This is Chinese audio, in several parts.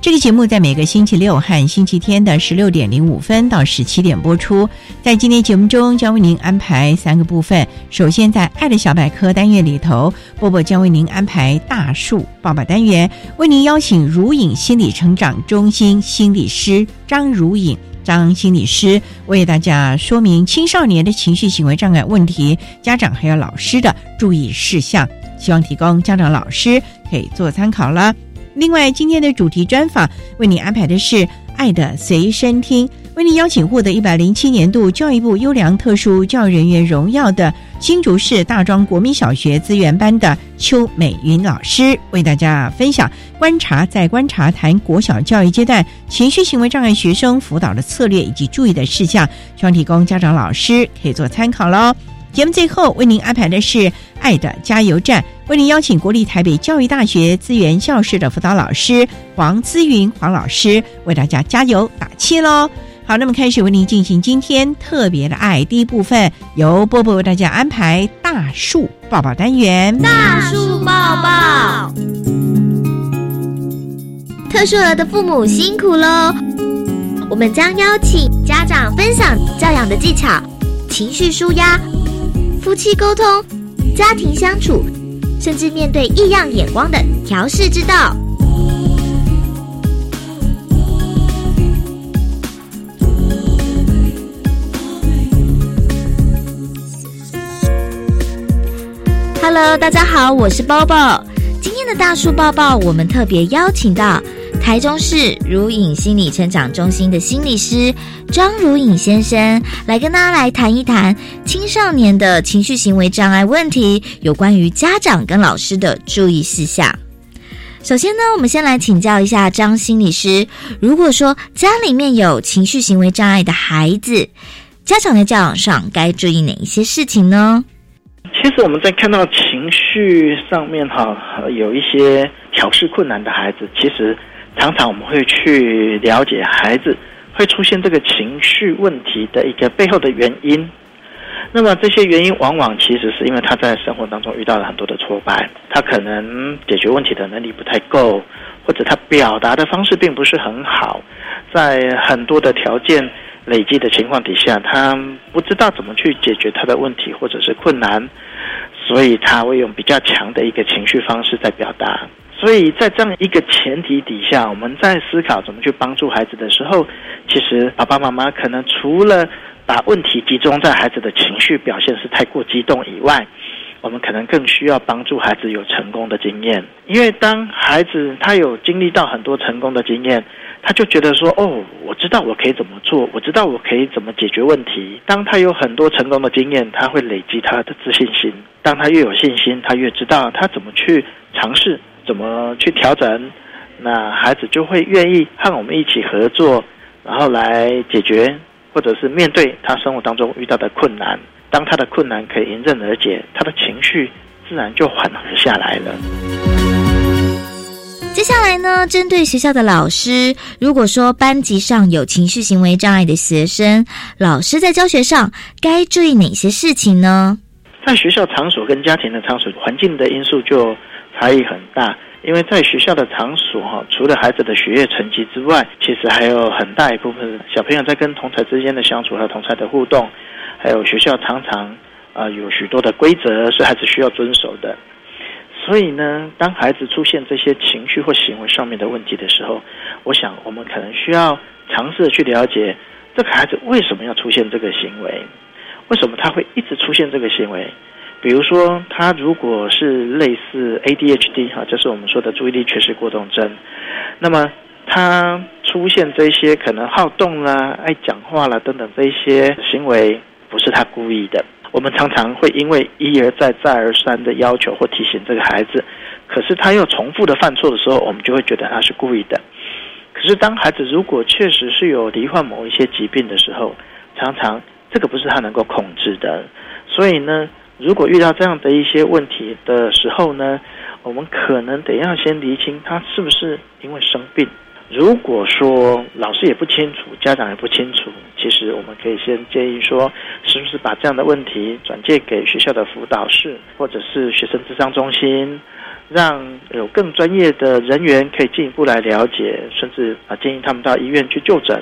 这个节目在每个星期六和星期天的十六点零五分到十七点播出。在今天节目中，将为您安排三个部分。首先，在“爱的小百科”单元里头，波波将为您安排“大树爸爸”单元，为您邀请如影心理成长中心心理师张如影。张心理师为大家说明青少年的情绪行为障碍问题，家长还有老师的注意事项，希望提供家长、老师可以做参考了。另外，今天的主题专访为你安排的是《爱的随身听》。为您邀请获得一百零七年度教育部优良特殊教育人员荣耀的新竹市大庄国民小学资源班的邱美云老师，为大家分享观察在观察谈国小教育阶段情绪行为障碍学生辅导的策略以及注意的事项，希望提供家长老师可以做参考喽。节目最后为您安排的是爱的加油站，为您邀请国立台北教育大学资源教室的辅导老师黄姿云黄老师为大家加油打气喽。好，那么开始为您进行今天特别的爱第一部分，由波波为大家安排大树抱抱单元。大树抱抱，特殊儿的父母辛苦喽！我们将邀请家长分享教养的技巧、情绪舒压、夫妻沟通、家庭相处，甚至面对异样眼光的调试之道。Hello，大家好，我是包包。今天的大树抱抱，我们特别邀请到台中市如影心理成长中心的心理师张如影先生，来跟大家来谈一谈青少年的情绪行为障碍问题，有关于家长跟老师的注意事项。首先呢，我们先来请教一下张心理师，如果说家里面有情绪行为障碍的孩子，家长在教养上该注意哪一些事情呢？其实我们在看到情绪上面哈，有一些调试困难的孩子，其实常常我们会去了解孩子会出现这个情绪问题的一个背后的原因。那么这些原因往往其实是因为他在生活当中遇到了很多的挫败，他可能解决问题的能力不太够，或者他表达的方式并不是很好，在很多的条件。累积的情况底下，他不知道怎么去解决他的问题或者是困难，所以他会用比较强的一个情绪方式在表达。所以在这样一个前提底下，我们在思考怎么去帮助孩子的时候，其实爸爸妈妈可能除了把问题集中在孩子的情绪表现是太过激动以外，我们可能更需要帮助孩子有成功的经验，因为当孩子他有经历到很多成功的经验。他就觉得说：“哦，我知道我可以怎么做，我知道我可以怎么解决问题。当他有很多成功的经验，他会累积他的自信心。当他越有信心，他越知道他怎么去尝试，怎么去调整。那孩子就会愿意和我们一起合作，然后来解决，或者是面对他生活当中遇到的困难。当他的困难可以迎刃而解，他的情绪自然就缓和下来了。”接下来呢，针对学校的老师，如果说班级上有情绪行为障碍的学生，老师在教学上该注意哪些事情呢？在学校场所跟家庭的场所，环境的因素就差异很大。因为在学校的场所哈，除了孩子的学业成绩之外，其实还有很大一部分小朋友在跟同才之间的相处和同才的互动，还有学校常常啊有许多的规则是孩子需要遵守的。所以呢，当孩子出现这些情绪或行为上面的问题的时候，我想我们可能需要尝试去了解这个孩子为什么要出现这个行为，为什么他会一直出现这个行为。比如说，他如果是类似 ADHD 哈，就是我们说的注意力缺失过动症，那么他出现这些可能好动啦、爱讲话啦等等这些行为，不是他故意的。我们常常会因为一而再、再而三的要求或提醒这个孩子，可是他又重复的犯错的时候，我们就会觉得他是故意的。可是当孩子如果确实是有罹患某一些疾病的时候，常常这个不是他能够控制的，所以呢。如果遇到这样的一些问题的时候呢，我们可能得要先厘清他是不是因为生病。如果说老师也不清楚，家长也不清楚，其实我们可以先建议说，是不是把这样的问题转介给学校的辅导室或者是学生智商中心，让有更专业的人员可以进一步来了解，甚至啊建议他们到医院去就诊。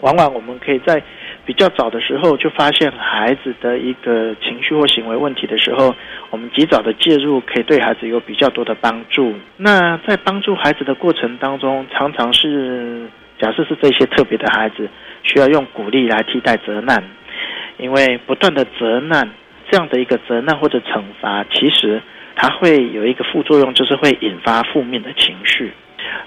往往我们可以在。比较早的时候就发现孩子的一个情绪或行为问题的时候，我们及早的介入可以对孩子有比较多的帮助。那在帮助孩子的过程当中，常常是假设是这些特别的孩子需要用鼓励来替代责难，因为不断的责难这样的一个责难或者惩罚，其实它会有一个副作用，就是会引发负面的情绪。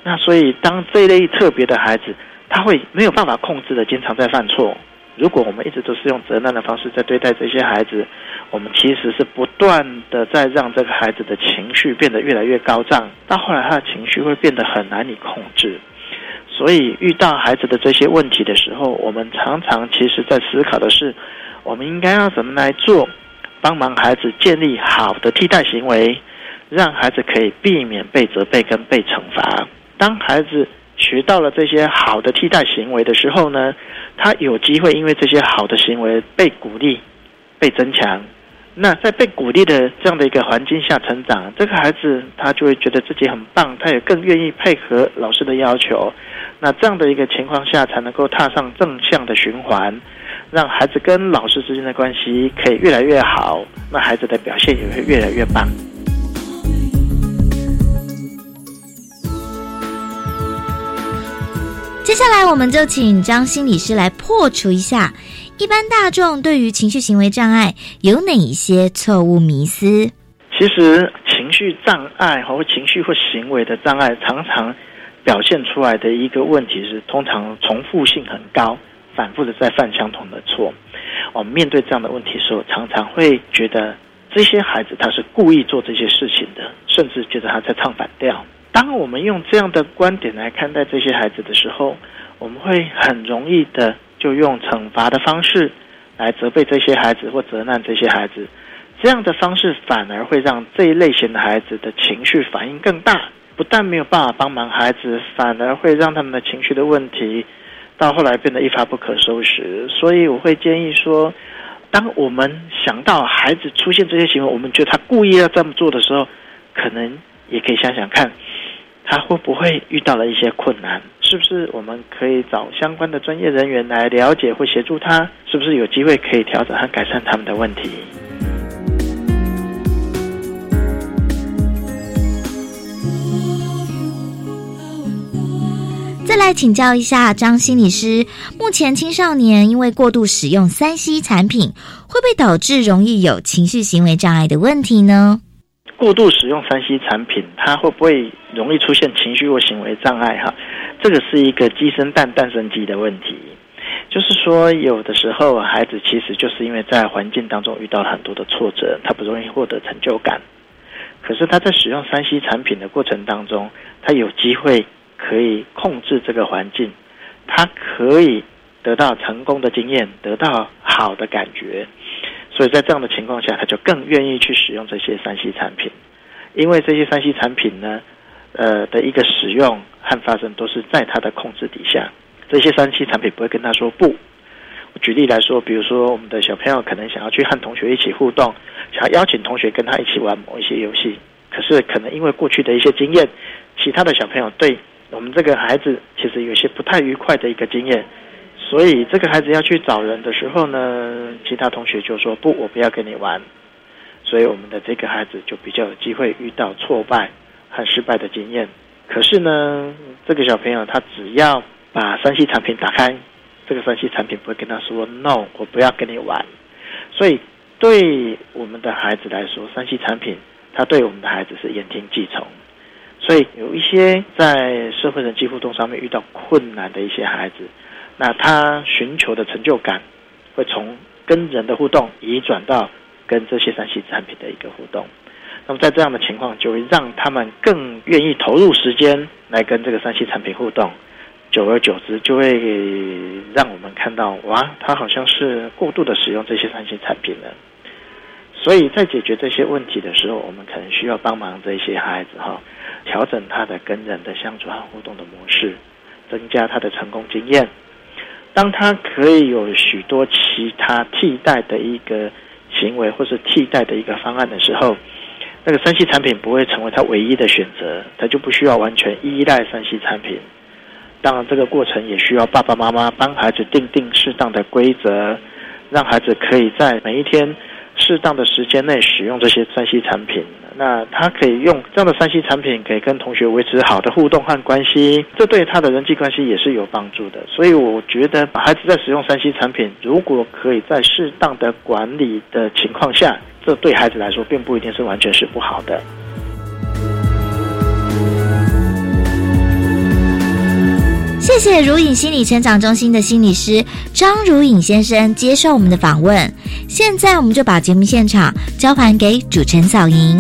那所以当这一类特别的孩子，他会没有办法控制的，经常在犯错。如果我们一直都是用责难的方式在对待这些孩子，我们其实是不断的在让这个孩子的情绪变得越来越高涨，到后来他的情绪会变得很难以控制。所以遇到孩子的这些问题的时候，我们常常其实在思考的是，我们应该要怎么来做，帮忙孩子建立好的替代行为，让孩子可以避免被责备跟被惩罚。当孩子学到了这些好的替代行为的时候呢，他有机会因为这些好的行为被鼓励、被增强。那在被鼓励的这样的一个环境下成长，这个孩子他就会觉得自己很棒，他也更愿意配合老师的要求。那这样的一个情况下，才能够踏上正向的循环，让孩子跟老师之间的关系可以越来越好，那孩子的表现也会越来越棒。下来，我们就请张心理师来破除一下一般大众对于情绪行为障碍有哪一些错误迷思。其实，情绪障碍或情绪或行为的障碍，常常表现出来的一个问题是，通常重复性很高，反复的在犯相同的错。我们面对这样的问题时候，常常会觉得这些孩子他是故意做这些事情的，甚至觉得他在唱反调。当我们用这样的观点来看待这些孩子的时候，我们会很容易的就用惩罚的方式来责备这些孩子或责难这些孩子，这样的方式反而会让这一类型的孩子的情绪反应更大，不但没有办法帮忙孩子，反而会让他们的情绪的问题到后来变得一发不可收拾。所以我会建议说，当我们想到孩子出现这些行为，我们觉得他故意要这么做的时候，可能也可以想想看。他会不会遇到了一些困难？是不是我们可以找相关的专业人员来了解或协助他？是不是有机会可以调整和改善他们的问题？再来请教一下张心理师，目前青少年因为过度使用三 C 产品，会不会导致容易有情绪行为障碍的问题呢？过度使用三 C 产品，它会不会容易出现情绪或行为障碍？哈，这个是一个鸡生蛋，蛋生鸡的问题。就是说，有的时候孩子其实就是因为在环境当中遇到了很多的挫折，他不容易获得成就感。可是他在使用三 C 产品的过程当中，他有机会可以控制这个环境，他可以得到成功的经验，得到好的感觉。所以在这样的情况下，他就更愿意去使用这些三 C 产品，因为这些三 C 产品呢，呃的一个使用和发生都是在他的控制底下。这些三 C 产品不会跟他说不。举例来说，比如说我们的小朋友可能想要去和同学一起互动，想要邀请同学跟他一起玩某一些游戏，可是可能因为过去的一些经验，其他的小朋友对我们这个孩子其实有些不太愉快的一个经验，所以这个孩子要去找人的时候呢，其他同学就说不，我不要跟你玩。所以我们的这个孩子就比较有机会遇到挫败和失败的经验。可是呢，这个小朋友他只要把三 C 产品打开，这个三 C 产品不会跟他说 “no”，我不要跟你玩。所以对我们的孩子来说，三 C 产品他对我们的孩子是言听计从。所以有一些在社会人际互动上面遇到困难的一些孩子，那他寻求的成就感会从跟人的互动移转到。跟这些三 C 产品的一个互动，那么在这样的情况，就会让他们更愿意投入时间来跟这个三 C 产品互动，久而久之，就会让我们看到，哇，他好像是过度的使用这些三 C 产品了。所以在解决这些问题的时候，我们可能需要帮忙这些孩子哈，调整他的跟人的相处和互动的模式，增加他的成功经验。当他可以有许多其他替代的一个。行为或是替代的一个方案的时候，那个三 C 产品不会成为他唯一的选择，他就不需要完全依赖三 C 产品。当然，这个过程也需要爸爸妈妈帮孩子定定适当的规则，让孩子可以在每一天适当的时间内使用这些三 C 产品。那他可以用这样的三 C 产品，可以跟同学维持好的互动和关系，这对他的人际关系也是有帮助的。所以我觉得，孩子在使用三 C 产品，如果可以在适当的管理的情况下，这对孩子来说，并不一定是完全是不好的。谢谢如影心理成长中心的心理师张如影先生接受我们的访问。现在，我们就把节目现场交还给主持人小莹。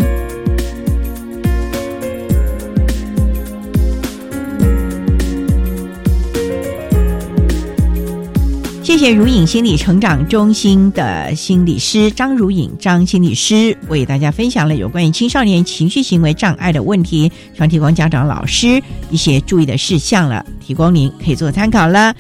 谢如影心理成长中心的心理师张如影张心理师为大家分享了有关于青少年情绪行为障碍的问题，希望提供家长、老师一些注意的事项了，提供您可以做参考了。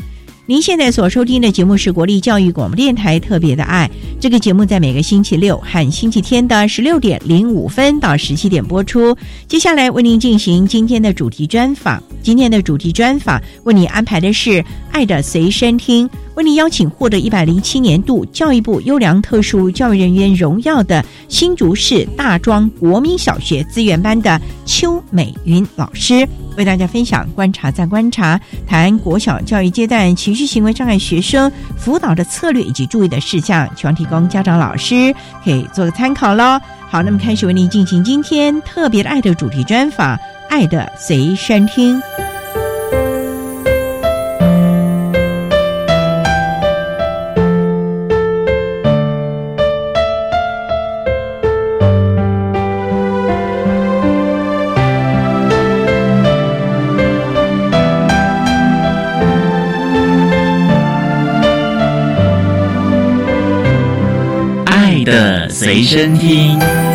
您现在所收听的节目是国立教育广播电台特别的爱，这个节目在每个星期六和星期天的十六点零五分到十七点播出。接下来为您进行今天的主题专访，今天的主题专访为你安排的是《爱的随身听》。为您邀请获得一百零七年度教育部优良特殊教育人员荣耀的新竹市大庄国民小学资源班的邱美云老师，为大家分享观察再观察，谈国小教育阶段情绪行为障碍学生辅导的策略以及注意的事项，希望提供家长老师可以做个参考喽。好，那么开始为您进行今天特别的爱的主题专访，《爱的随身听》。随身听。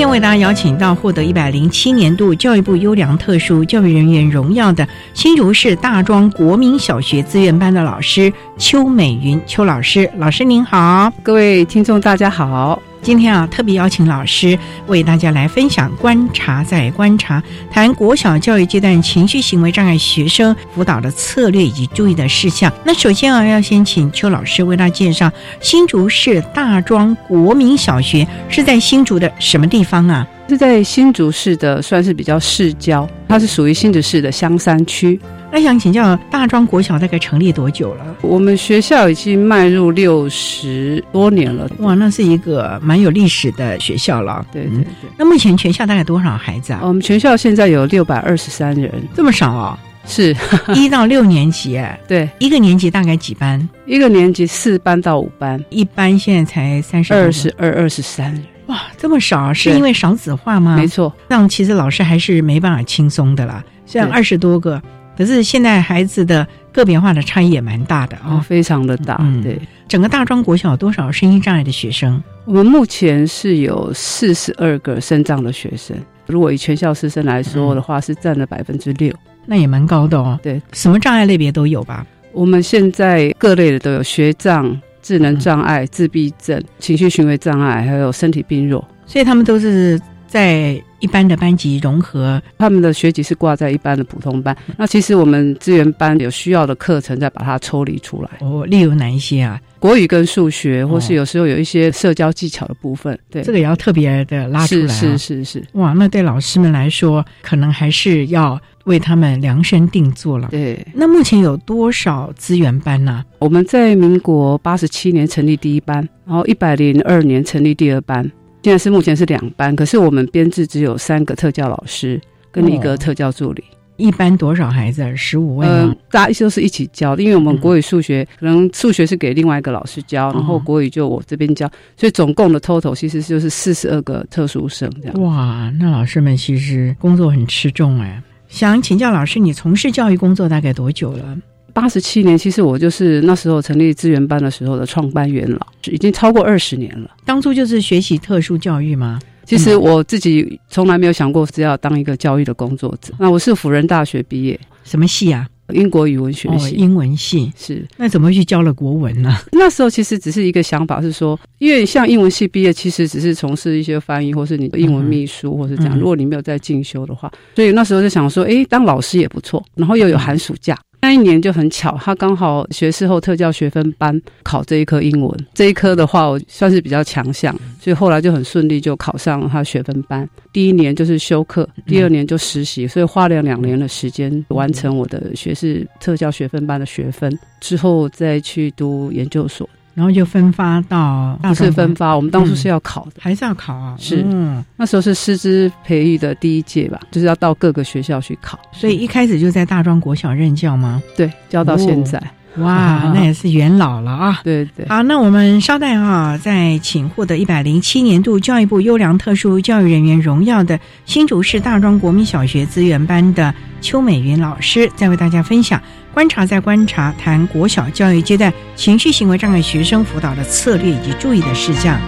今天为大家邀请到获得一百零七年度教育部优良特殊教育人员荣耀的新竹市大庄国民小学资源班的老师邱美云邱老师，老师您好，各位听众大家好。今天啊，特别邀请老师为大家来分享观察再观察，谈国小教育阶段情绪行为障碍学生辅导的策略以及注意的事项。那首先啊，要先请邱老师为大家介绍新竹市大庄国民小学是在新竹的什么地方啊？是在新竹市的，算是比较市郊，它是属于新竹市的香山区。那想请教，大庄国小大概成立多久了？我们学校已经迈入六十多年了。哇，那是一个蛮有历史的学校了。对对对。那目前全校大概多少孩子啊？我们全校现在有六百二十三人，这么少啊？是一到六年级，哎，对，一个年级大概几班？一个年级四班到五班，一班现在才三十二十二、二十三人，哇，这么少，是因为少子化吗？没错，让其实老师还是没办法轻松的啦。虽然二十多个，可是现在孩子的个别化的差异也蛮大的啊，非常的大。对，整个大庄国小多少声音障碍的学生？我们目前是有四十二个声障的学生。如果以全校师生来说的话，是占了百分之六，那也蛮高的哦。对，什么障碍类别都有吧？我们现在各类的都有，学障、智能障碍、自闭症、情绪行为障碍，还有身体病弱，所以他们都是在一般的班级融合，他们的学籍是挂在一般的普通班。那其实我们资源班有需要的课程，再把它抽离出来。哦，例如哪一些啊？国语跟数学，或是有时候有一些社交技巧的部分，对，这个也要特别的拉出来。是是是是，哇，那对老师们来说，可能还是要为他们量身定做了。对，那目前有多少资源班呢？我们在民国八十七年成立第一班，然后一百零二年成立第二班，现在是目前是两班，可是我们编制只有三个特教老师跟一个特教助理。一般多少孩子？十五位吗？大家都是一起教的，因为我们国语、数学可能数学是给另外一个老师教，然后国语就我这边教，所以总共的 total 其实就是四十二个特殊生这样。哇，那老师们其实工作很吃重哎。想请教老师，你从事教育工作大概多久了？八十七年，其实我就是那时候成立资源班的时候的创办元老，已经超过二十年了。当初就是学习特殊教育吗？其实我自己从来没有想过是要当一个教育的工作者。那我是辅仁大学毕业，什么系啊？英国语文学系。英文系是。那怎么去教了国文呢？那时候其实只是一个想法，是说，因为像英文系毕业，其实只是从事一些翻译，或是你的英文秘书，或是这样。如果你没有在进修的话，所以那时候就想说，哎，当老师也不错，然后又有寒暑假。那一年就很巧，他刚好学士后特教学分班考这一科英文，这一科的话我算是比较强项，所以后来就很顺利就考上了他学分班。第一年就是修课，第二年就实习，所以花了两年的时间完成我的学士特教学分班的学分，之后再去读研究所。然后就分发到不是分发，我们当初是要考的，还是要考啊？是，嗯那时候是师资培育的第一届吧，就是要到各个学校去考。所以一开始就在大庄国小任教吗？对，教到现在。哇，那也是元老了啊！对对。好，那我们稍待啊，再请获得一百零七年度教育部优良特殊教育人员荣耀的新竹市大庄国民小学资源班的邱美云老师，再为大家分享。观察再观察，谈国小教育阶段情绪行为障碍学生辅导的策略以及注意的事项。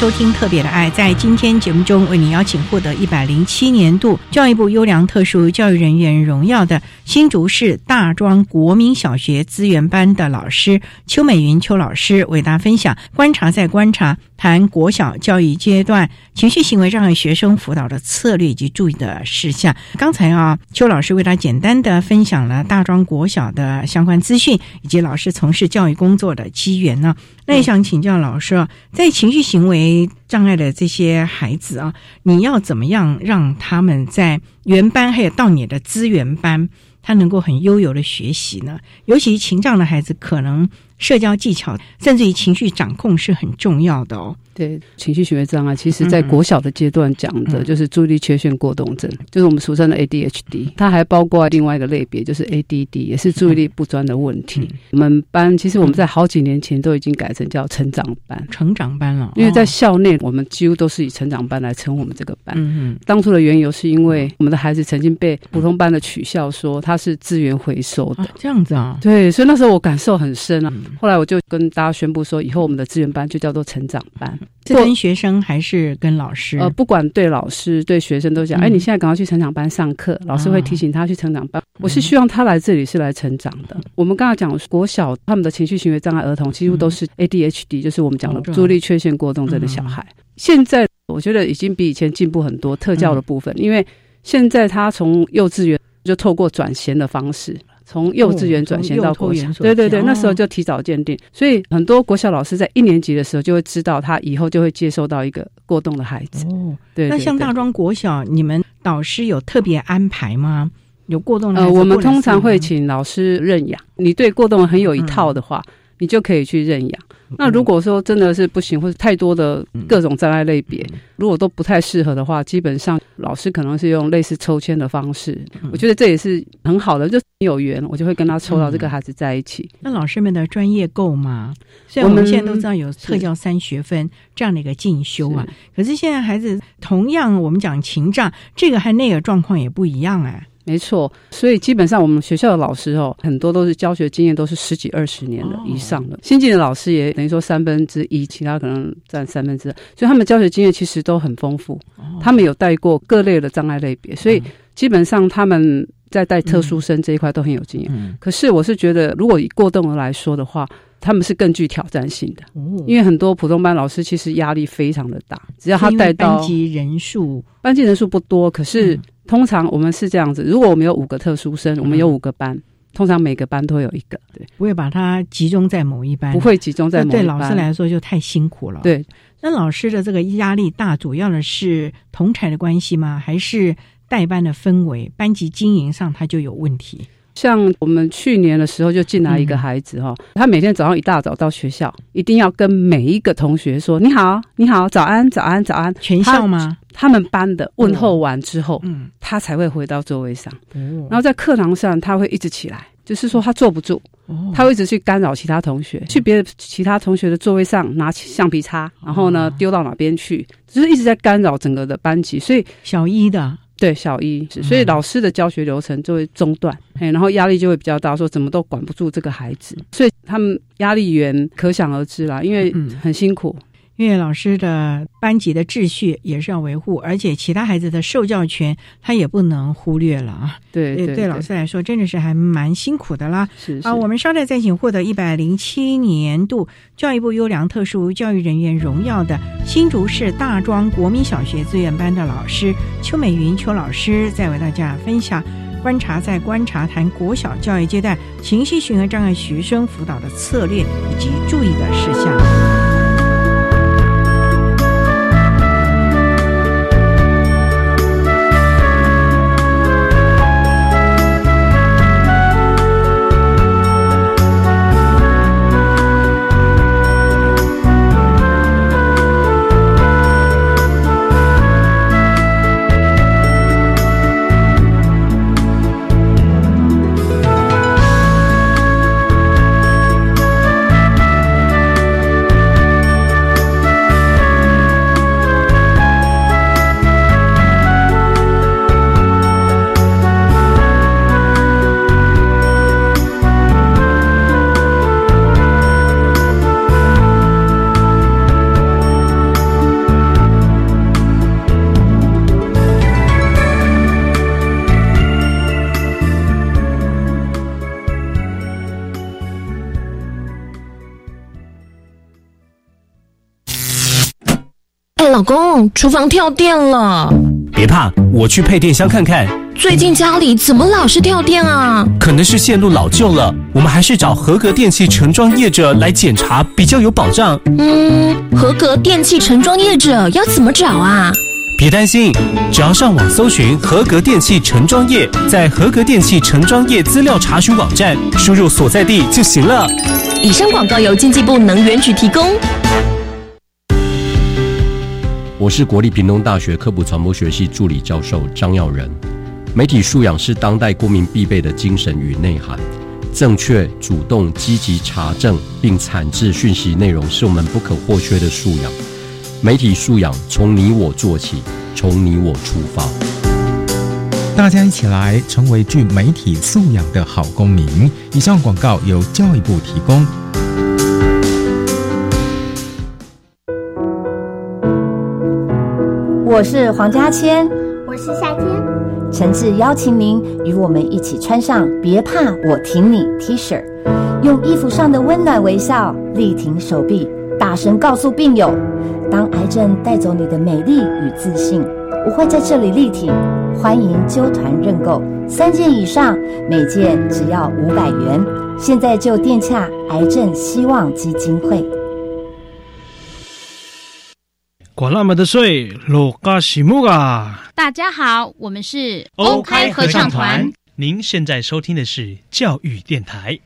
收听《特别的爱》。在今天节目中，为您邀请获得一百零七年度教育部优良特殊教育人员荣耀的新竹市大庄国民小学资源班的老师邱美云邱老师，为大家分享观察在观察，谈国小教育阶段情绪行为障碍学生辅导的策略以及注意的事项。刚才啊，邱老师为大家简单的分享了大庄国小的相关资讯，以及老师从事教育工作的机缘呢。那也想请教老师啊，在情绪行为障碍的这些孩子啊，你要怎么样让他们在原班还有到你的资源班，他能够很悠游的学习呢？尤其情障的孩子，可能社交技巧甚至于情绪掌控是很重要的哦。对情绪行为障碍，其实在国小的阶段讲的就是注意力缺陷过动症，就是我们俗称的 ADHD。它还包括另外一个类别，就是 ADD，也是注意力不专的问题。我们班其实我们在好几年前都已经改成叫成长班，成长班了。因为在校内，我们几乎都是以成长班来称我们这个班。嗯嗯。当初的缘由是因为我们的孩子曾经被普通班的取笑说他是资源回收的，这样子啊？对，所以那时候我感受很深啊。后来我就跟大家宣布说，以后我们的资源班就叫做成长班。是跟学生还是跟老师？呃，不管对老师对学生都讲，哎，你现在赶快去成长班上课，老师会提醒他去成长班。我是希望他来这里是来成长的。我们刚才讲国小他们的情绪行为障碍儿童几乎都是 ADHD，就是我们讲的注意力缺陷过动症的小孩。现在我觉得已经比以前进步很多，特教的部分，因为现在他从幼稚园就透过转衔的方式。从幼稚园转衔到国小，对对对，那时候就提早鉴定，所以很多国小老师在一年级的时候就会知道，他以后就会接受到一个过动的孩子。哦，对。那像大庄国小，你们导师有特别安排吗？有过动的？呃，我们通常会请老师认养。你对过动很有一套的话，你就可以去认养。那如果说真的是不行，或者太多的各种障碍类别，如果都不太适合的话，基本上老师可能是用类似抽签的方式。我觉得这也是很好的，就有缘，我就会跟他抽到这个孩子在一起。那老师们的专业够吗？虽然我们现在都知道有特教三学分这样的一个进修啊，可是现在孩子同样我们讲情障，这个和那个状况也不一样哎。没错，所以基本上我们学校的老师哦，很多都是教学经验都是十几二十年的以上的。新进的老师也等于说三分之一，其他可能占三分之二，所以他们教学经验其实都很丰富。他们有带过各类的障碍类别，所以基本上他们在带特殊生这一块都很有经验。可是我是觉得，如果以过动儿来说的话，他们是更具挑战性的，因为很多普通班老师其实压力非常的大，只要他带到班级人数，班级人数不多，可是。通常我们是这样子，如果我们有五个特殊生，我们有五个班，通常每个班都有一个，对，不会把它集中在某一班，不会集中在某一班。对老师来说就太辛苦了。对，那老师的这个压力大，主要的是同才的关系吗？还是代班的氛围、班级经营上他就有问题？像我们去年的时候就进来一个孩子哈，他每天早上一大早到学校，一定要跟每一个同学说你好，你好，早安，早安，早安，全校吗？他们班的问候完之后，嗯，他才会回到座位上。然后在课堂上他会一直起来，就是说他坐不住，他会一直去干扰其他同学，去别的其他同学的座位上拿起橡皮擦，然后呢丢到哪边去，就是一直在干扰整个的班级。所以小一的。对小一，所以老师的教学流程就会中断，哎，然后压力就会比较大，说怎么都管不住这个孩子，所以他们压力源可想而知啦，因为很辛苦。因为老师的班级的秩序也是要维护，而且其他孩子的受教权他也不能忽略了啊。对，对老师来说真的是还蛮辛苦的啦。是啊，我们稍待再请获得一百零七年度教育部优良特殊教育人员荣耀的新竹市大庄国民小学资源班的老师邱美云邱老师，再为大家分享观察在观察谈国小教育阶段情绪行为障碍学生辅导的策略以及注意的事项。老公，厨房跳电了。别怕，我去配电箱看看。最近家里怎么老是跳电啊？可能是线路老旧了，我们还是找合格电器承装业者来检查，比较有保障。嗯，合格电器承装业者要怎么找啊？别担心，只要上网搜寻合格电器承装业，在合格电器承装业资料查询网站输入所在地就行了。以上广告由经济部能源局提供。我是国立屏东大学科普传播学系助理教授张耀仁。媒体素养是当代公民必备的精神与内涵。正确、主动、积极查证并产制讯息内容，是我们不可或缺的素养。媒体素养从你我做起，从你我出发。大家一起来成为具媒体素养的好公民。以上广告由教育部提供。我是黄家千，我是夏天。诚挚邀请您与我们一起穿上“别怕，我挺你 ”T 恤，用衣服上的温暖微笑力挺手臂，大声告诉病友：当癌症带走你的美丽与自信，我会在这里力挺。欢迎揪团认购，三件以上，每件只要五百元。现在就电洽癌症希望基金会。管那么的水，罗嘎西木啊！大家好，我们是欧开合唱团。您现在收听的是教育电台。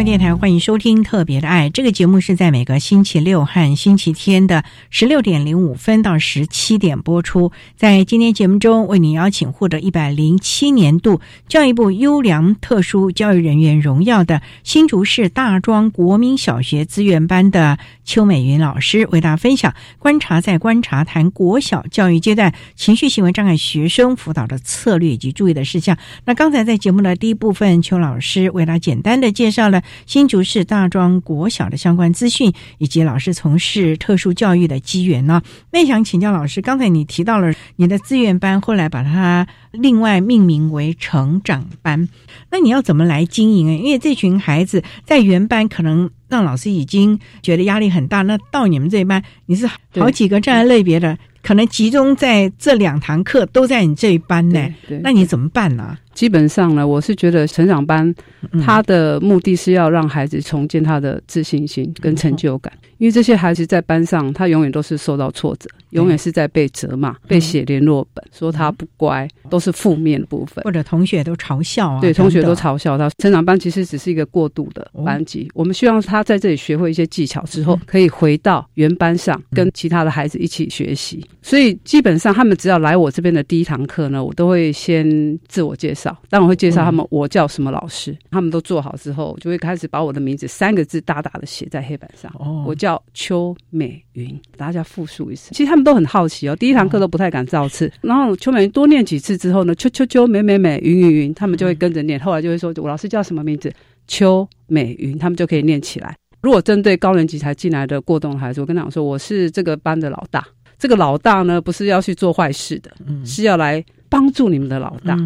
教育电台欢迎收听《特别的爱》这个节目，是在每个星期六和星期天的十六点零五分到十七点播出。在今天节目中，为您邀请获得一百零七年度教育部优良特殊教育人员荣耀的新竹市大庄国民小学资源班的邱美云老师，为大家分享观察在观察谈国小教育阶段情绪行为障碍学生辅导的策略以及注意的事项。那刚才在节目的第一部分，邱老师为大家简单的介绍了。新竹市大庄国小的相关资讯，以及老师从事特殊教育的机缘呢？那想请教老师，刚才你提到了你的资源班，后来把它另外命名为成长班，那你要怎么来经营啊？因为这群孩子在原班可能让老师已经觉得压力很大，那到你们这一班，你是好几个障碍类别的，可能集中在这两堂课都在你这一班呢，那你怎么办呢？基本上呢，我是觉得成长班，他的目的是要让孩子重建他的自信心跟成就感。因为这些孩子在班上，他永远都是受到挫折，永远是在被责骂、被写联络本，说他不乖，都是负面的部分。或者同学都嘲笑啊，对，同学都嘲笑他。成长班其实只是一个过渡的班级，我们希望他在这里学会一些技巧之后，可以回到原班上，跟其他的孩子一起学习。所以基本上，他们只要来我这边的第一堂课呢，我都会先自我介绍。但我会介绍他们，我叫什么老师。他们都做好之后，就会开始把我的名字三个字大大的写在黑板上。哦，我叫邱美云，大家复述一次。其实他们都很好奇哦，第一堂课都不太敢造次。然后邱美云多念几次之后呢，邱邱邱美美美云云云，他们就会跟着念。后来就会说，我老师叫什么名字？邱美云，他们就可以念起来。如果针对高年级才进来的过动孩子，我跟他讲说，我是这个班的老大。这个老大呢，不是要去做坏事的，是要来。帮助你们的老大，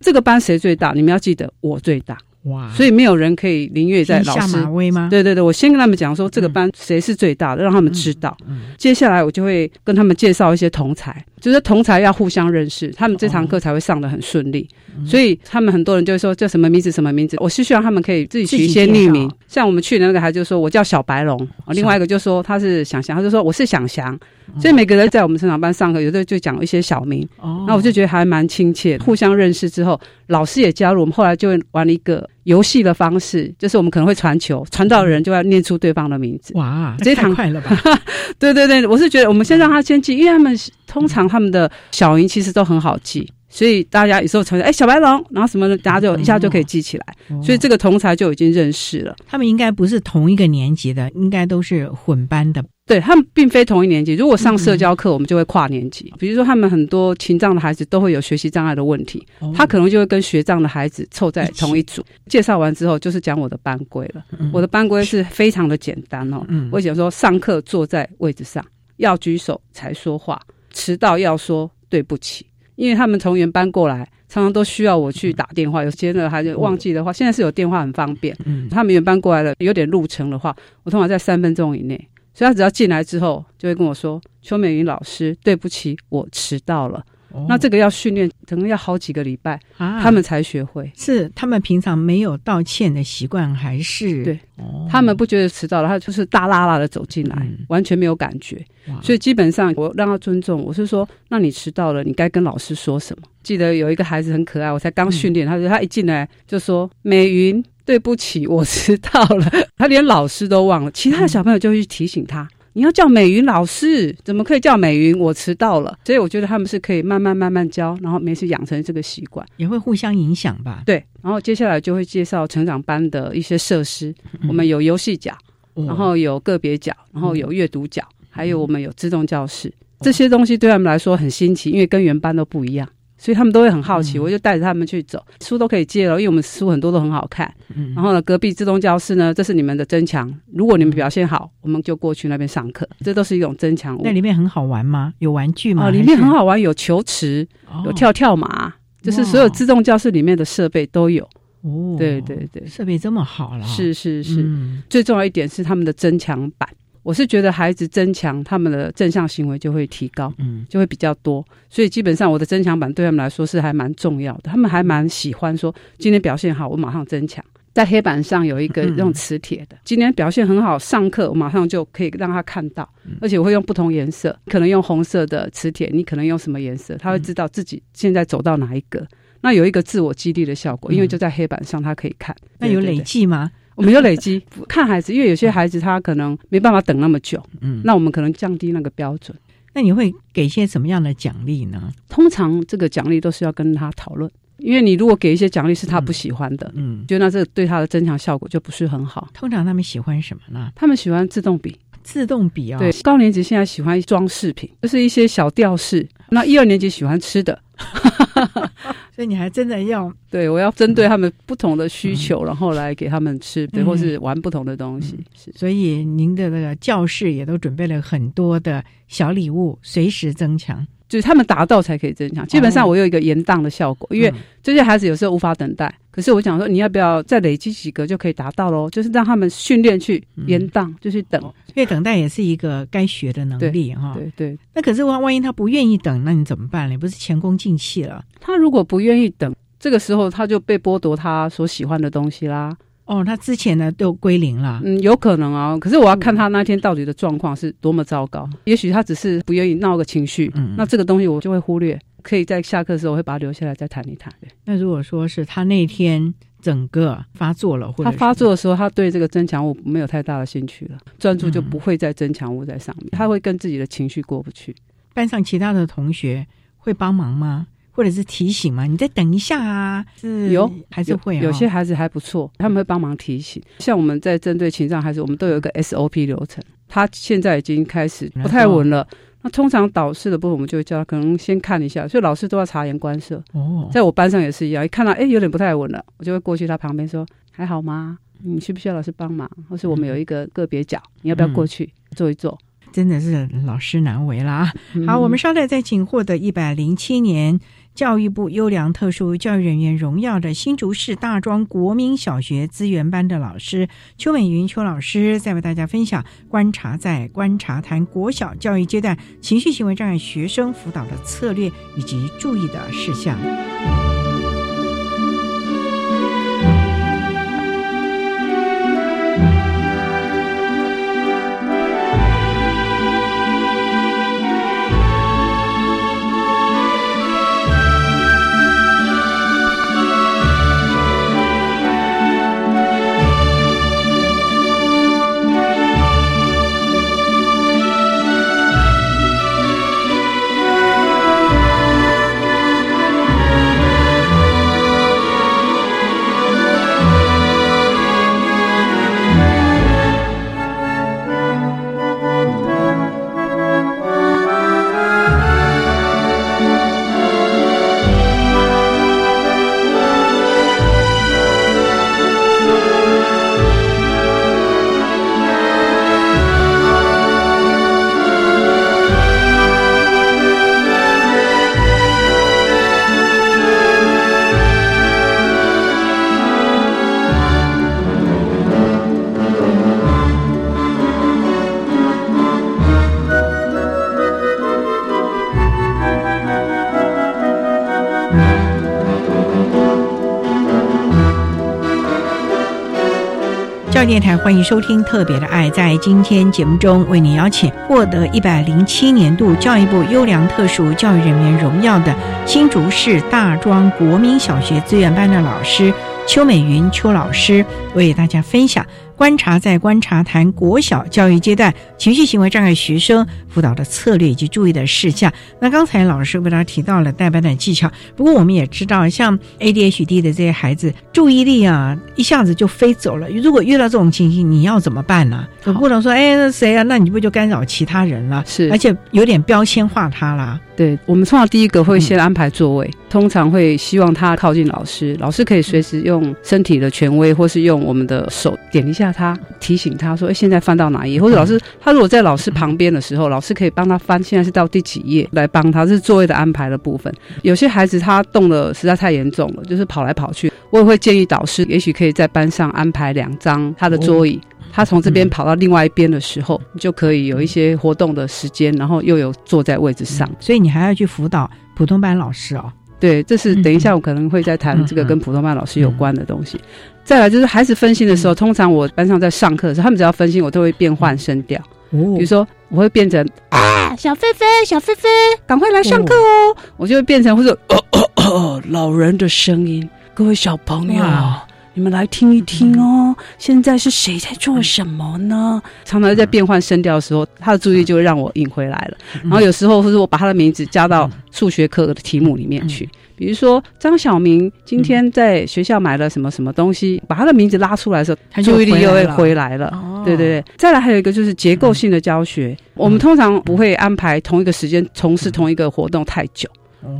这个班谁最大？你们要记得，我最大。哇！所以没有人可以凌越在老师。威吗？对对对，我先跟他们讲说，这个班谁是最大的，让他们知道。接下来我就会跟他们介绍一些同才，就是同才要互相认识，他们这堂课才会上的很顺利。所以他们很多人就会说叫什么名字什么名字，我是希望他们可以自己取一些匿名。像我们去的那个孩子就说我叫小白龙，另外一个就说他是想翔，他就说我是想翔。所以每个人在我们成长班上课，有的就讲一些小名，那我就觉得还蛮亲切。互相认识之后，老师也加入，我们后来就玩了一个游戏的方式，就是我们可能会传球，传到的人就要念出对方的名字。哇，这太快了吧？对对对，我是觉得我们先让他先记，因为他们通常他们的小名其实都很好记。所以大家有时候成哎小白龙，然后什么的，大家就一下就可以记起来，所以这个同才就已经认识了。他们应该不是同一个年级的，应该都是混班的。对他们并非同一年级。如果上社交课，我们就会跨年级。比如说，他们很多情障的孩子都会有学习障碍的问题，他可能就会跟学障的孩子凑在同一组。介绍完之后，就是讲我的班规了。我的班规是非常的简单哦。我讲说，上课坐在位置上，要举手才说话，迟到要说对不起。因为他们从原班过来，常常都需要我去打电话。有些呢，还是忘记的话，现在是有电话很方便。他们原班过来了，有点路程的话，我通常在三分钟以内。所以他只要进来之后，就会跟我说：“邱美云老师，对不起，我迟到了。”那这个要训练，可能要好几个礼拜，他们才学会。是他们平常没有道歉的习惯，还是对？他们不觉得迟到了，他就是大拉拉的走进来，完全没有感觉。所以基本上我让他尊重，我是说：“那你迟到了，你该跟老师说什么？”记得有一个孩子很可爱，我才刚训练，他说他一进来就说：“美云。”对不起，我迟到了。他连老师都忘了，其他的小朋友就会去提醒他：“你要叫美云老师，怎么可以叫美云？我迟到了。”所以我觉得他们是可以慢慢慢慢教，然后没事养成这个习惯，也会互相影响吧。对，然后接下来就会介绍成长班的一些设施。我们有游戏角，然后有个别角，然后有阅读角，还有我们有自动教室。这些东西对他们来说很新奇，因为跟原班都不一样。所以他们都会很好奇，我就带着他们去走，书都可以借了，因为我们书很多都很好看。然后呢，隔壁自动教室呢，这是你们的增强。如果你们表现好，我们就过去那边上课，这都是一种增强。那里面很好玩吗？有玩具吗？哦，里面很好玩，有球池，有跳跳马，就是所有自动教室里面的设备都有。哦，对对对，设备这么好了。是是是，最重要一点是他们的增强版。我是觉得孩子增强他们的正向行为就会提高，嗯，就会比较多。所以基本上我的增强版对他们来说是还蛮重要的，他们还蛮喜欢说今天表现好，我马上增强。在黑板上有一个用磁铁的，今天表现很好，上课我马上就可以让他看到，而且我会用不同颜色，可能用红色的磁铁，你可能用什么颜色，他会知道自己现在走到哪一个。那有一个自我激励的效果，因为就在黑板上他可以看。那有累计吗？我们有累积 看孩子，因为有些孩子他可能没办法等那么久，嗯，那我们可能降低那个标准。那你会给一些什么样的奖励呢？通常这个奖励都是要跟他讨论，因为你如果给一些奖励是他不喜欢的，嗯，就那这对他的增强效果就不是很好。通常他们喜欢什么呢？他们喜欢自动笔，自动笔啊，对，高年级现在喜欢装饰品，就是一些小吊饰。那一二年级喜欢吃的。所以你还真的要对我要针对他们不同的需求，然后来给他们吃，对，或是玩不同的东西。是，所以您的那个教室也都准备了很多的小礼物，随时增强。就是他们达到才可以增强。基本上我有一个延宕的效果，因为这些孩子有时候无法等待。可是我想说，你要不要再累积几个就可以达到喽？就是让他们训练去延宕，就是等，因为等待也是一个该学的能力哈。对对。那可是万万一他不愿意等，那你怎么办呢？不是前功尽弃了？他如果不愿意等，这个时候他就被剥夺他所喜欢的东西啦。哦，他之前呢都归零了，嗯，有可能啊。可是我要看他那天到底的状况是多么糟糕。也许他只是不愿意闹个情绪，嗯，那这个东西我就会忽略，可以在下课的时候我会把他留下来再谈一谈。那如果说是他那天整个发作了，或者他发作的时候，他对这个增强物没有太大的兴趣了，专注就不会在增强物在上面，他会跟自己的情绪过不去。班上其他的同学会帮忙吗？或者是提醒嘛？你再等一下啊！是有还是会有些孩子还不错，他们会帮忙提醒。像我们在针对情障孩子，我们都有一个 SOP 流程。他现在已经开始不太稳了，那通常导师的部分，我们就会叫他可能先看一下，所以老师都要察言观色。哦，在我班上也是一样，一看到哎有点不太稳了，我就会过去他旁边说：“还好吗？你需不需要老师帮忙？或是我们有一个个别角，你要不要过去坐一坐？”真的是老师难为啦。好，我们稍待再请获得一百零七年。教育部优良特殊教育人员荣耀的新竹市大庄国民小学资源班的老师邱美云邱老师，在为大家分享观察在观察谈国小教育阶段情绪行为障碍学生辅导的策略以及注意的事项。电台欢迎收听《特别的爱》。在今天节目中，为您邀请获得一百零七年度教育部优良特殊教育人员荣耀的新竹市大庄国民小学资源班的老师邱美云邱老师，为大家分享。观察在观察谈国小教育阶段情绪行为障碍学生辅导的策略以及注意的事项。那刚才老师为大家提到了代班的技巧，不过我们也知道，像 ADHD 的这些孩子，注意力啊一下子就飞走了。如果遇到这种情形，你要怎么办呢？总不能说，哎，那谁啊？那你不就干扰其他人了？是，而且有点标签化他啦。对我们通常第一个会先安排座位，通常会希望他靠近老师，老师可以随时用身体的权威，或是用我们的手点一下他，提醒他说：“哎，现在翻到哪一页？”或者老师他如果在老师旁边的时候，老师可以帮他翻，现在是到第几页来帮他。是座位的安排的部分。有些孩子他动的实在太严重了，就是跑来跑去，我也会建议导师，也许可以在班上安排两张他的桌椅。他从这边跑到另外一边的时候，你就可以有一些活动的时间，然后又有坐在位置上。所以你还要去辅导普通班老师哦。对，这是等一下我可能会再谈这个跟普通班老师有关的东西。再来就是孩子分心的时候，通常我班上在上课的时候，他们只要分心，我都会变换声调。比如说，我会变成啊，小菲菲，小菲菲，赶快来上课哦。我就会变成或者老人的声音，各位小朋友。你们来听一听哦，现在是谁在做什么呢？常常在变换声调的时候，他的注意力就会让我引回来了。然后有时候，或者我把他的名字加到数学课的题目里面去，比如说张小明今天在学校买了什么什么东西，把他的名字拉出来的时候，他注意力又会回来了。对对对，再来还有一个就是结构性的教学，我们通常不会安排同一个时间从事同一个活动太久。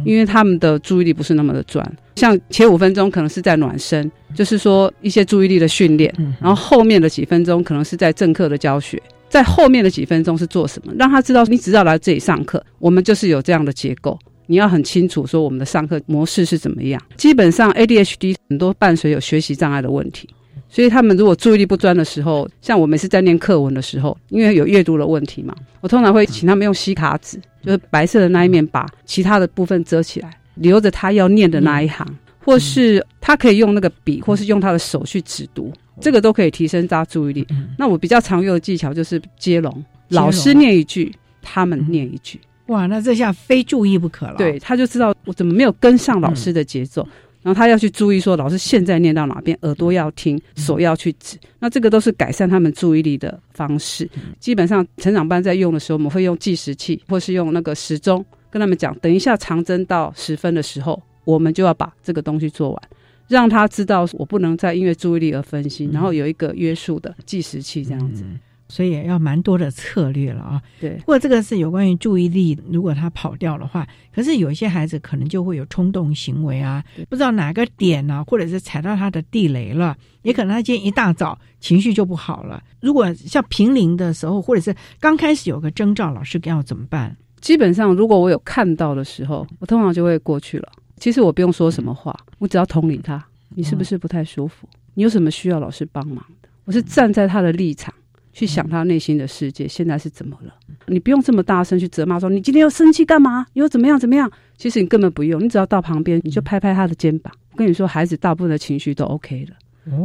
因为他们的注意力不是那么的专，像前五分钟可能是在暖身，就是说一些注意力的训练，然后后面的几分钟可能是在正课的教学，在后面的几分钟是做什么？让他知道你只要来这里上课，我们就是有这样的结构，你要很清楚说我们的上课模式是怎么样。基本上 ADHD 很多伴随有学习障碍的问题。所以他们如果注意力不专的时候，像我每次在念课文的时候，因为有阅读的问题嘛，我通常会请他们用吸卡纸，就是白色的那一面把其他的部分遮起来，留着他要念的那一行，或是他可以用那个笔，或是用他的手去指读，这个都可以提升他注意力。那我比较常用的技巧就是接龙，老师念一句，他们念一句。哇，那这下非注意不可了。对，他就知道我怎么没有跟上老师的节奏。然后他要去注意说，老师现在念到哪边，耳朵要听，手要去指。那这个都是改善他们注意力的方式。基本上成长班在用的时候，我们会用计时器，或是用那个时钟，跟他们讲，等一下长针到十分的时候，我们就要把这个东西做完，让他知道我不能再因为注意力而分心，然后有一个约束的计时器这样子。所以也要蛮多的策略了啊。对，不过这个是有关于注意力，如果他跑掉的话，可是有一些孩子可能就会有冲动行为啊，不知道哪个点呢，或者是踩到他的地雷了，也可能他今天一大早情绪就不好了。如果像平临的时候，或者是刚开始有个征兆，老师要怎么办？基本上，如果我有看到的时候，我通常就会过去了。其实我不用说什么话，我只要同理他，你是不是不太舒服？你有什么需要老师帮忙的？我是站在他的立场。去想他内心的世界现在是怎么了？你不用这么大声去责骂，说你今天又生气干嘛？又怎么样怎么样？其实你根本不用，你只要到旁边，你就拍拍他的肩膀。我跟你说，孩子大部分的情绪都 OK 了。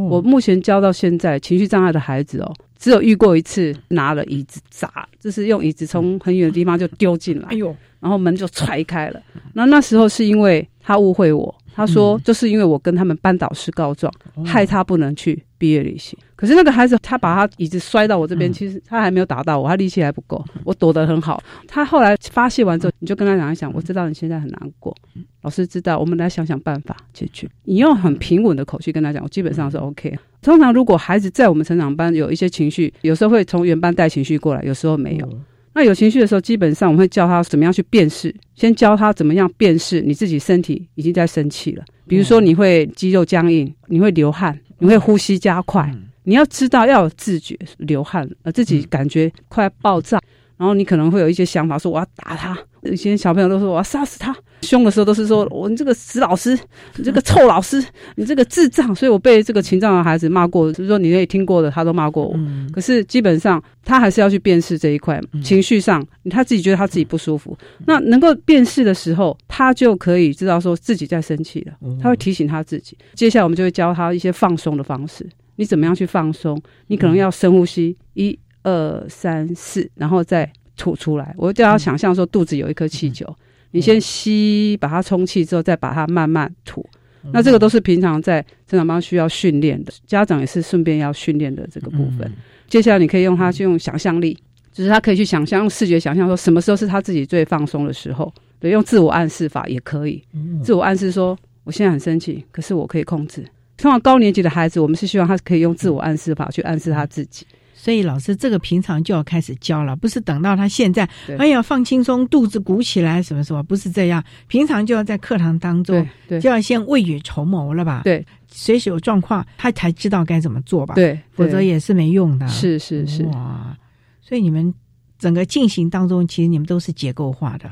我目前教到现在，情绪障碍的孩子哦，只有遇过一次拿了椅子砸，就是用椅子从很远的地方就丢进来，哎呦，然后门就踹开了。那那时候是因为他误会我。他说：“就是因为我跟他们班导师告状，害他不能去毕业旅行。可是那个孩子，他把他椅子摔到我这边，其实他还没有打到我，他力气还不够，我躲得很好。他后来发泄完之后，你就跟他讲一讲，我知道你现在很难过，老师知道，我们来想想办法解决。你用很平稳的口气跟他讲，我基本上是 OK。通常如果孩子在我们成长班有一些情绪，有时候会从原班带情绪过来，有时候没有。”那有情绪的时候，基本上我们会教他怎么样去辨识。先教他怎么样辨识你自己身体已经在生气了。比如说，你会肌肉僵硬，你会流汗，你会呼吸加快。你要知道要有自觉，流汗呃，自己感觉快爆炸，然后你可能会有一些想法，说我要打他。有些小朋友都说我要杀死他。凶的时候都是说我你这个死老师，你这个臭老师，你这个智障，所以我被这个情障的孩子骂过，就是说你也听过的，他都骂过我。可是基本上他还是要去辨识这一块情绪上，他自己觉得他自己不舒服，那能够辨识的时候，他就可以知道说自己在生气了，他会提醒他自己。接下来我们就会教他一些放松的方式。你怎么样去放松？你可能要深呼吸，一二三四，然后再吐出来。我就要想象说肚子有一颗气球，你先吸，把它充气之后，再把它慢慢吐。那这个都是平常在成长班需要训练的，家长也是顺便要训练的这个部分。接下来你可以用它去用想象力，就是他可以去想象，用视觉想象说什么时候是他自己最放松的时候。对，用自我暗示法也可以。自我暗示说，我现在很生气，可是我可以控制。通常高年级的孩子，我们是希望他可以用自我暗示法去暗示他自己。所以老师这个平常就要开始教了，不是等到他现在，哎呀放轻松，肚子鼓起来什么什么，不是这样。平常就要在课堂当中，就要先未雨绸缪了吧？对，随时有状况，他才知道该怎么做吧？对，否则也是没用的。是是是，哇！所以你们整个进行当中，其实你们都是结构化的。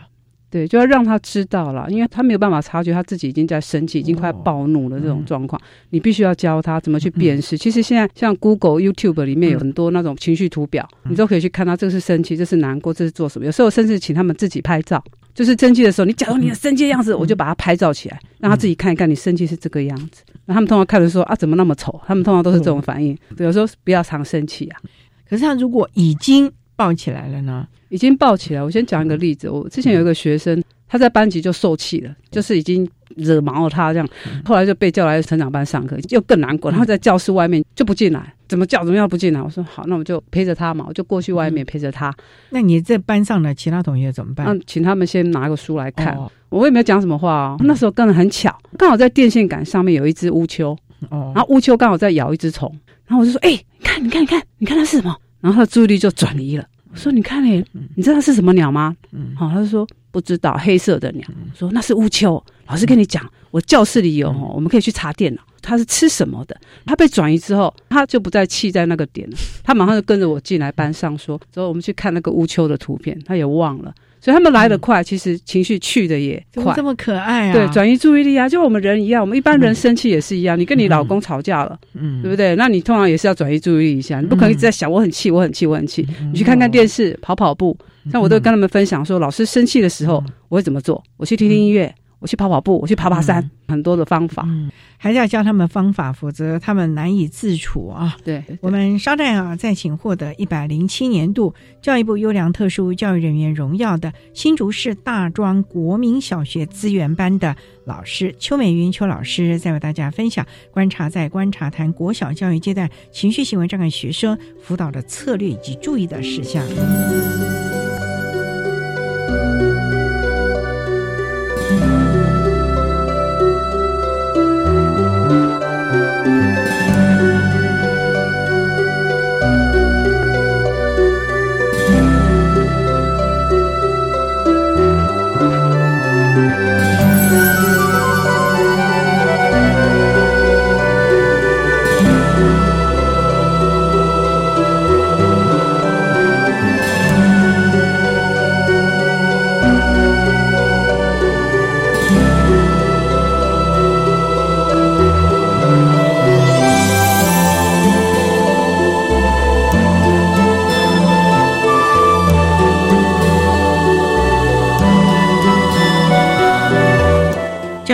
对，就要让他知道了，因为他没有办法察觉他自己已经在生气，已经快暴怒了这种状况。你必须要教他怎么去辨识。其实现在像 Google、YouTube 里面有很多那种情绪图表，你都可以去看到，这是生气，这是难过，这是做什么。有时候甚至请他们自己拍照，就是生气的时候，你假如你的生气的样子，我就把它拍照起来，让他自己看一看，你生气是这个样子。那他们通常看的说啊，怎么那么丑？他们通常都是这种反应。有时候不要常生气啊。可是他如果已经抱起来了呢？已经抱起来。我先讲一个例子，我之前有一个学生。他在班级就受气了，就是已经惹毛了他这样，后来就被叫来成长班上课，就更难过。然后在教室外面就不进来，怎么叫怎么样不进来？我说好，那我就陪着他嘛，我就过去外面陪着他。那你在班上的其他同学怎么办？嗯，请他们先拿个书来看。我也没有讲什么话哦。那时候跟的很巧，刚好在电线杆上面有一只乌秋，哦，然后乌秋刚好在咬一只虫，然后我就说：“哎，你看，你看，你看，你看它是什么？”然后他的注意力就转移了。我说：“你看嘞，你知道是什么鸟吗？”嗯，好，他就说。不知道黑色的鸟，说那是乌秋。老师跟你讲，我教室里有哦，我们可以去查电脑。它是吃什么的？它被转移之后，它就不再气在那个点了。他马上就跟着我进来班上说，之后我们去看那个乌秋的图片，他也忘了。所以他们来的快，其实情绪去的也快。这么可爱啊！对，转移注意力啊，就我们人一样，我们一般人生气也是一样。你跟你老公吵架了，嗯，对不对？那你通常也是要转移注意力一下，你不可能一直在想我很气，我很气，我很气。你去看看电视，跑跑步。像我都跟他们分享说，老师生气的时候我会怎么做？我去听听音乐，我去跑跑步，我去爬爬山，很多的方法。嗯，还是要教他们方法，否则他们难以自处啊。对，我们稍待啊，再请获得一百零七年度教育部优良特殊教育人员荣耀的新竹市大庄国民小学资源班的老师邱美云邱老师，再为大家分享观察在观察谈国小教育阶段情绪行为障碍学生辅导的策略以及注意的事项。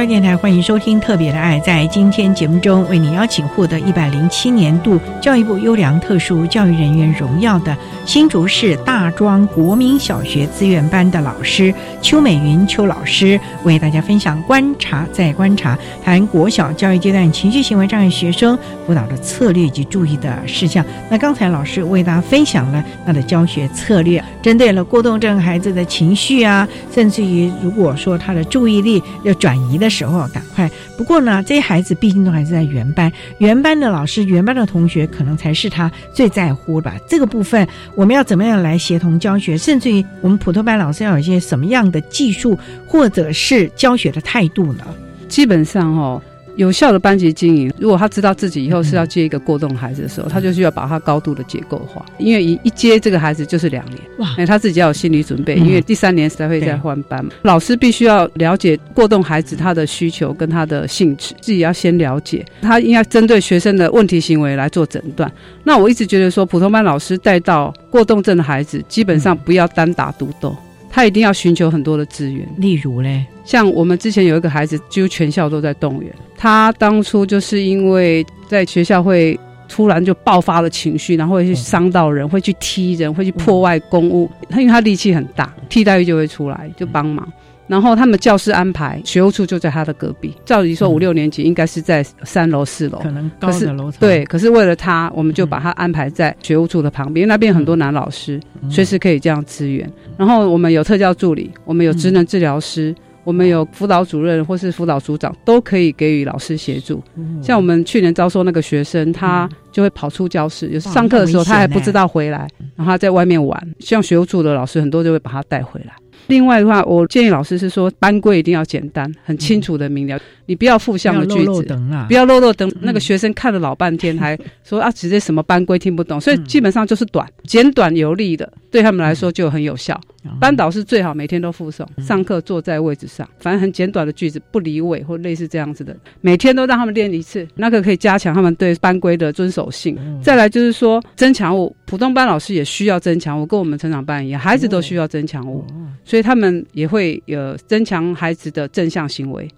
电台欢迎收听《特别的爱》。在今天节目中，为你邀请获得一百零七年度教育部优良特殊教育人员荣耀的新竹市大庄国民小学资源班的老师邱美云邱老师，为大家分享观察再观察，谈国小教育阶段情绪行为障碍学生辅导的策略及注意的事项。那刚才老师为大家分享了他的教学策略，针对了过动症孩子的情绪啊，甚至于如果说他的注意力要转移的时候。赶快！不过呢，这些孩子毕竟都还是在原班，原班的老师、原班的同学，可能才是他最在乎吧。这个部分，我们要怎么样来协同教学？甚至于，我们普通班老师要有一些什么样的技术，或者是教学的态度呢？基本上，哦。有效的班级经营，如果他知道自己以后是要接一个过动孩子的时候，他就需要把他高度的结构化，因为一一接这个孩子就是两年，哇，哎，他自己要有心理准备，因为第三年才会再换班。老师必须要了解过动孩子他的需求跟他的性质，自己要先了解，他应该针对学生的问题行为来做诊断。那我一直觉得说，普通班老师带到过动症的孩子，基本上不要单打独斗。他一定要寻求很多的资源，例如嘞，像我们之前有一个孩子，几乎全校都在动员。他当初就是因为在学校会突然就爆发了情绪，然后会去伤到人，会去踢人，会去破坏公物。他因为他力气很大，替代役就会出来就帮忙。然后他们教室安排学务处就在他的隔壁，照理说五六年级应该是在三楼四楼，可能高的楼层。对，可是为了他，我们就把他安排在学务处的旁边，因为那边很多男老师，随时可以这样支援。然后我们有特教助理，我们有职能治疗师。我们有辅导主任或是辅导组长，都可以给予老师协助。像我们去年招收那个学生，他就会跑出教室，有上课的时候他还不知道回来，然后他在外面玩。像学务处的老师很多就会把他带回来。另外的话，我建议老师是说班规一定要简单，很清楚的明了。你不要负向的句子，不要漏漏等。那个学生看了老半天，还说 啊，直接什么班规听不懂。所以基本上就是短、简短有力的，对他们来说就很有效。班导是最好每天都附送，上课坐在位置上，反正很简短的句子，不离尾或类似这样子的，每天都让他们练一次，那个可以加强他们对班规的遵守性。再来就是说增强物，普通班老师也需要增强物，跟我们成长班一样，孩子都需要增强物，所以他们也会有增强孩子的正向行为。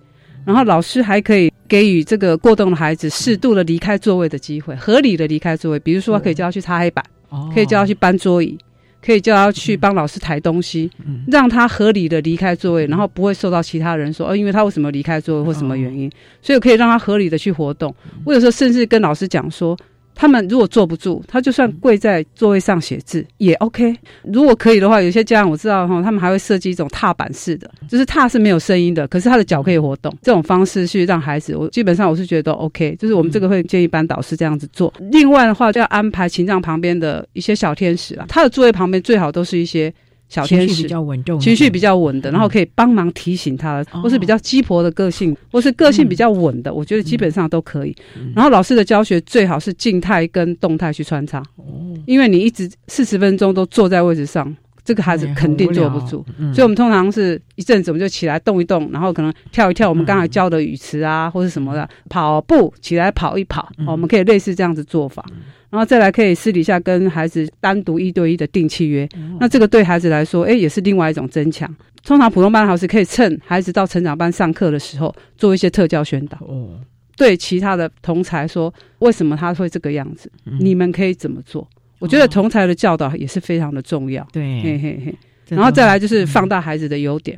然后老师还可以给予这个过动的孩子适度的离开座位的机会，合理的离开座位，比如说可以叫他去擦黑板，可以叫他去搬桌椅，可以叫他去帮老师抬东西，让他合理的离开座位，然后不会受到其他人说哦，因为他为什么离开座位或什么原因，所以可以让他合理的去活动。我有时候甚至跟老师讲说。他们如果坐不住，他就算跪在座位上写字也 OK。如果可以的话，有些家长我知道哈，他们还会设计一种踏板式的，就是踏是没有声音的，可是他的脚可以活动。这种方式去让孩子，我基本上我是觉得都 OK。就是我们这个会建议班导师这样子做。另外的话，就要安排琴杖旁边的一些小天使啊，他的座位旁边最好都是一些。小天使比较稳重，情绪比较稳的，然后可以帮忙提醒他，或是比较鸡婆的个性，或是个性比较稳的，我觉得基本上都可以。然后老师的教学最好是静态跟动态去穿插，因为你一直四十分钟都坐在位置上，这个孩子肯定坐不住。所以我们通常是一阵子我们就起来动一动，然后可能跳一跳我们刚才教的语词啊，或是什么的，跑步起来跑一跑，我们可以类似这样子做法。然后再来可以私底下跟孩子单独一对一的定契约，那这个对孩子来说，哎，也是另外一种增强。通常普通班老师可以趁孩子到成长班上课的时候做一些特教宣导，哦，对其他的同才说为什么他会这个样子，你们可以怎么做？我觉得同才的教导也是非常的重要，对，嘿嘿嘿。然后再来就是放大孩子的优点。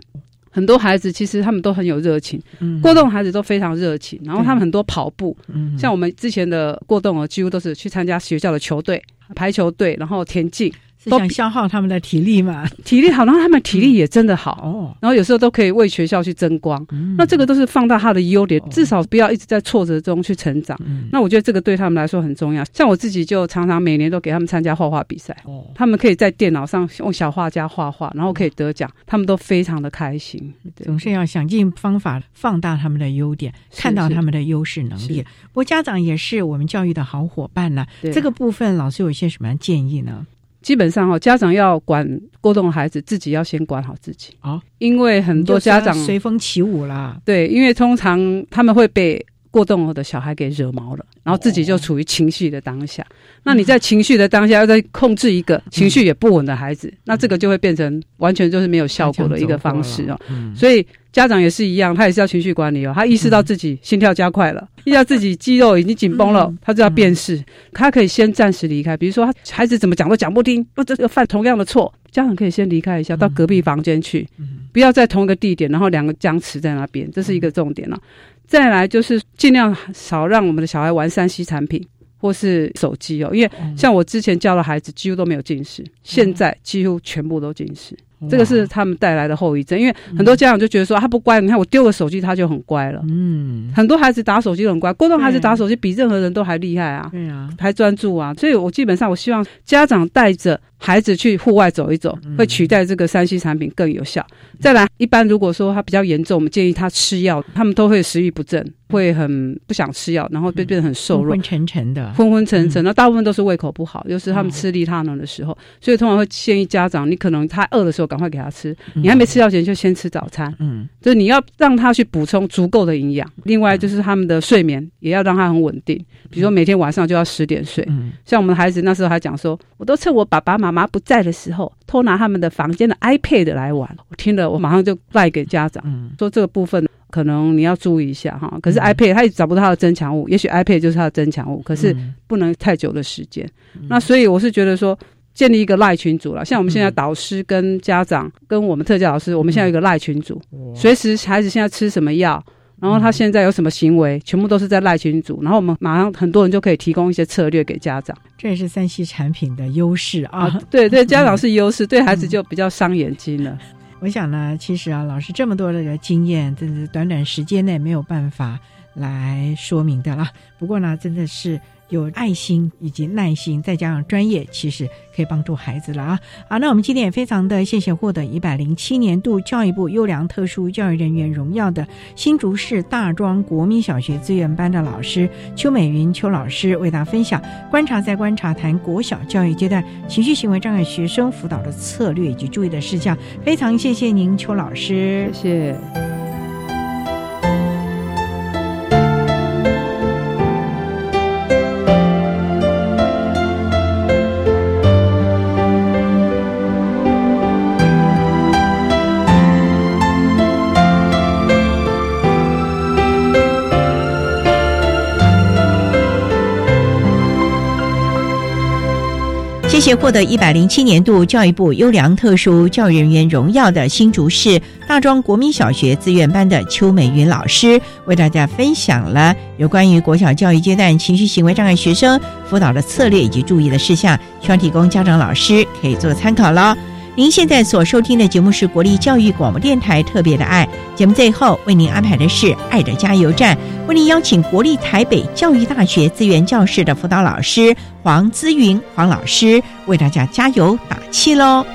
很多孩子其实他们都很有热情，过动孩子都非常热情，然后他们很多跑步，像我们之前的过动儿几乎都是去参加学校的球队、排球队，然后田径。都想消耗他们的体力嘛？体力好，然后他们体力也真的好哦。然后有时候都可以为学校去争光。那这个都是放大他的优点，至少不要一直在挫折中去成长。那我觉得这个对他们来说很重要。像我自己就常常每年都给他们参加画画比赛。哦，他们可以在电脑上用小画家画画，然后可以得奖，他们都非常的开心。总是要想尽方法放大他们的优点，看到他们的优势能力。不过家长也是我们教育的好伙伴呢。这个部分老师有一些什么建议呢？基本上哈，家长要管过动的孩子，自己要先管好自己啊，因为很多家长随风起舞啦。对，因为通常他们会被过动的小孩给惹毛了，然后自己就处于情绪的当下。那你在情绪的当下要再控制一个情绪也不稳的孩子，那这个就会变成完全就是没有效果的一个方式哦。所以。家长也是一样，他也是要情绪管理哦。他意识到自己心跳加快了，意识到自己肌肉已经紧绷了，他就要辨识。他可以先暂时离开，比如说他孩子怎么讲都讲不听，或者犯同样的错，家长可以先离开一下，到隔壁房间去，不要在同一个地点，然后两个僵持在那边，这是一个重点了。再来就是尽量少让我们的小孩玩三 C 产品或是手机哦，因为像我之前教的孩子几乎都没有近视，现在几乎全部都近视。这个是他们带来的后遗症，因为很多家长就觉得说他不乖，你看我丢了手机他就很乖了。嗯，很多孩子打手机都很乖，过动孩子打手机比任何人都还厉害啊，对啊，还专注啊。所以我基本上我希望家长带着孩子去户外走一走，会取代这个三 C 产品更有效。再来，一般如果说他比较严重，我们建议他吃药，他们都会食欲不振，会很不想吃药，然后变变得很瘦弱、昏沉沉的、昏昏沉沉。那大部分都是胃口不好，又是他们吃利他能的时候，所以通常会建议家长，你可能他饿的时候。赶快给他吃，你还没吃药前就先吃早餐。嗯，就是你要让他去补充足够的营养。另外就是他们的睡眠也要让他很稳定，比如说每天晚上就要十点睡。像我们的孩子那时候还讲说，我都趁我爸爸妈妈妈不在的时候偷拿他们的房间的 iPad 来玩。我听了，我马上就赖给家长，说这个部分。可可能你要注意一下哈。可是 iPad 他也找不到他的增强物，也许 iPad 就是他的增强物，可是不能太久的时间。那所以我是觉得说，建立一个赖群组了，像我们现在导师跟家长跟我们特教老师，我们现在有一个赖群组，随时孩子现在吃什么药。然后他现在有什么行为，全部都是在赖群组，然后我们马上很多人就可以提供一些策略给家长。这也是三 C 产品的优势啊！对 对，家长是优势，对孩子就比较伤眼睛了。我想呢，其实啊，老师这么多的经验，真是短短时间内没有办法来说明的啦。不过呢，真的是。有爱心以及耐心，再加上专业，其实可以帮助孩子了啊！好，那我们今天也非常的谢谢获得一百零七年度教育部优良特殊教育人员荣耀的新竹市大庄国民小学资源班的老师邱美云邱老师，为大家分享观察在观察谈国小教育阶段情绪行为障碍学生辅导的策略以及注意的事项。非常谢谢您，邱老师，谢谢。谢谢获得一百零七年度教育部优良特殊教育人员荣耀的新竹市大庄国民小学自愿班的邱美云老师，为大家分享了有关于国小教育阶段情绪行为障碍学生辅导的策略以及注意的事项，希望提供家长老师可以做参考喽。您现在所收听的节目是国立教育广播电台特别的爱节目，最后为您安排的是爱的加油站，为您邀请国立台北教育大学资源教室的辅导老师黄姿云黄老师为大家加油打气喽。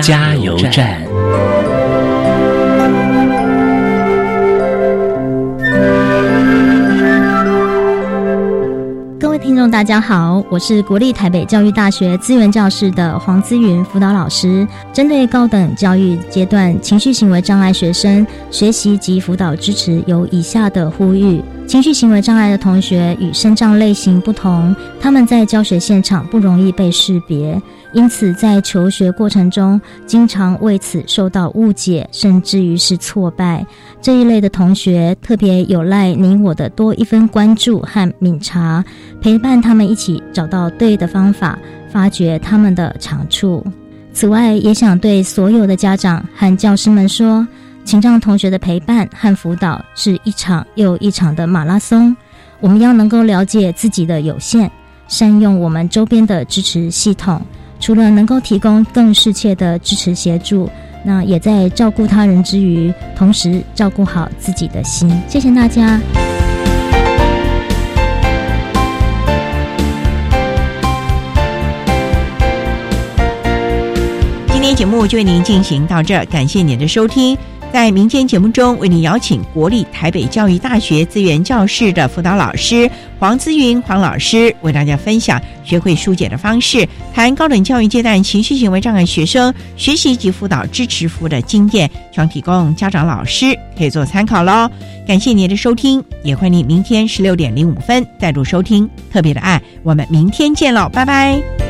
加油站。各位听众，大家好，我是国立台北教育大学资源教室的黄姿云辅导老师。针对高等教育阶段情绪行为障碍学生学习及辅导支持，有以下的呼吁：情绪行为障碍的同学与身障类型不同，他们在教学现场不容易被识别。因此，在求学过程中，经常为此受到误解，甚至于是挫败。这一类的同学，特别有赖您我的多一分关注和敏察，陪伴他们一起找到对的方法，发掘他们的长处。此外，也想对所有的家长和教师们说，请让同学的陪伴和辅导是一场又一场的马拉松。我们要能够了解自己的有限，善用我们周边的支持系统。除了能够提供更适切的支持协助，那也在照顾他人之余，同时照顾好自己的心。谢谢大家。今天节目就为您进行到这，感谢您的收听。在民间节目中，为您邀请国立台北教育大学资源教室的辅导老师黄姿云黄老师，为大家分享学会疏解的方式，谈高等教育阶段情绪行为障碍学生学习及辅导支持服务的经验，希望提供家长老师可以做参考喽。感谢您的收听，也欢迎您明天十六点零五分再度收听特别的爱，我们明天见喽，拜拜。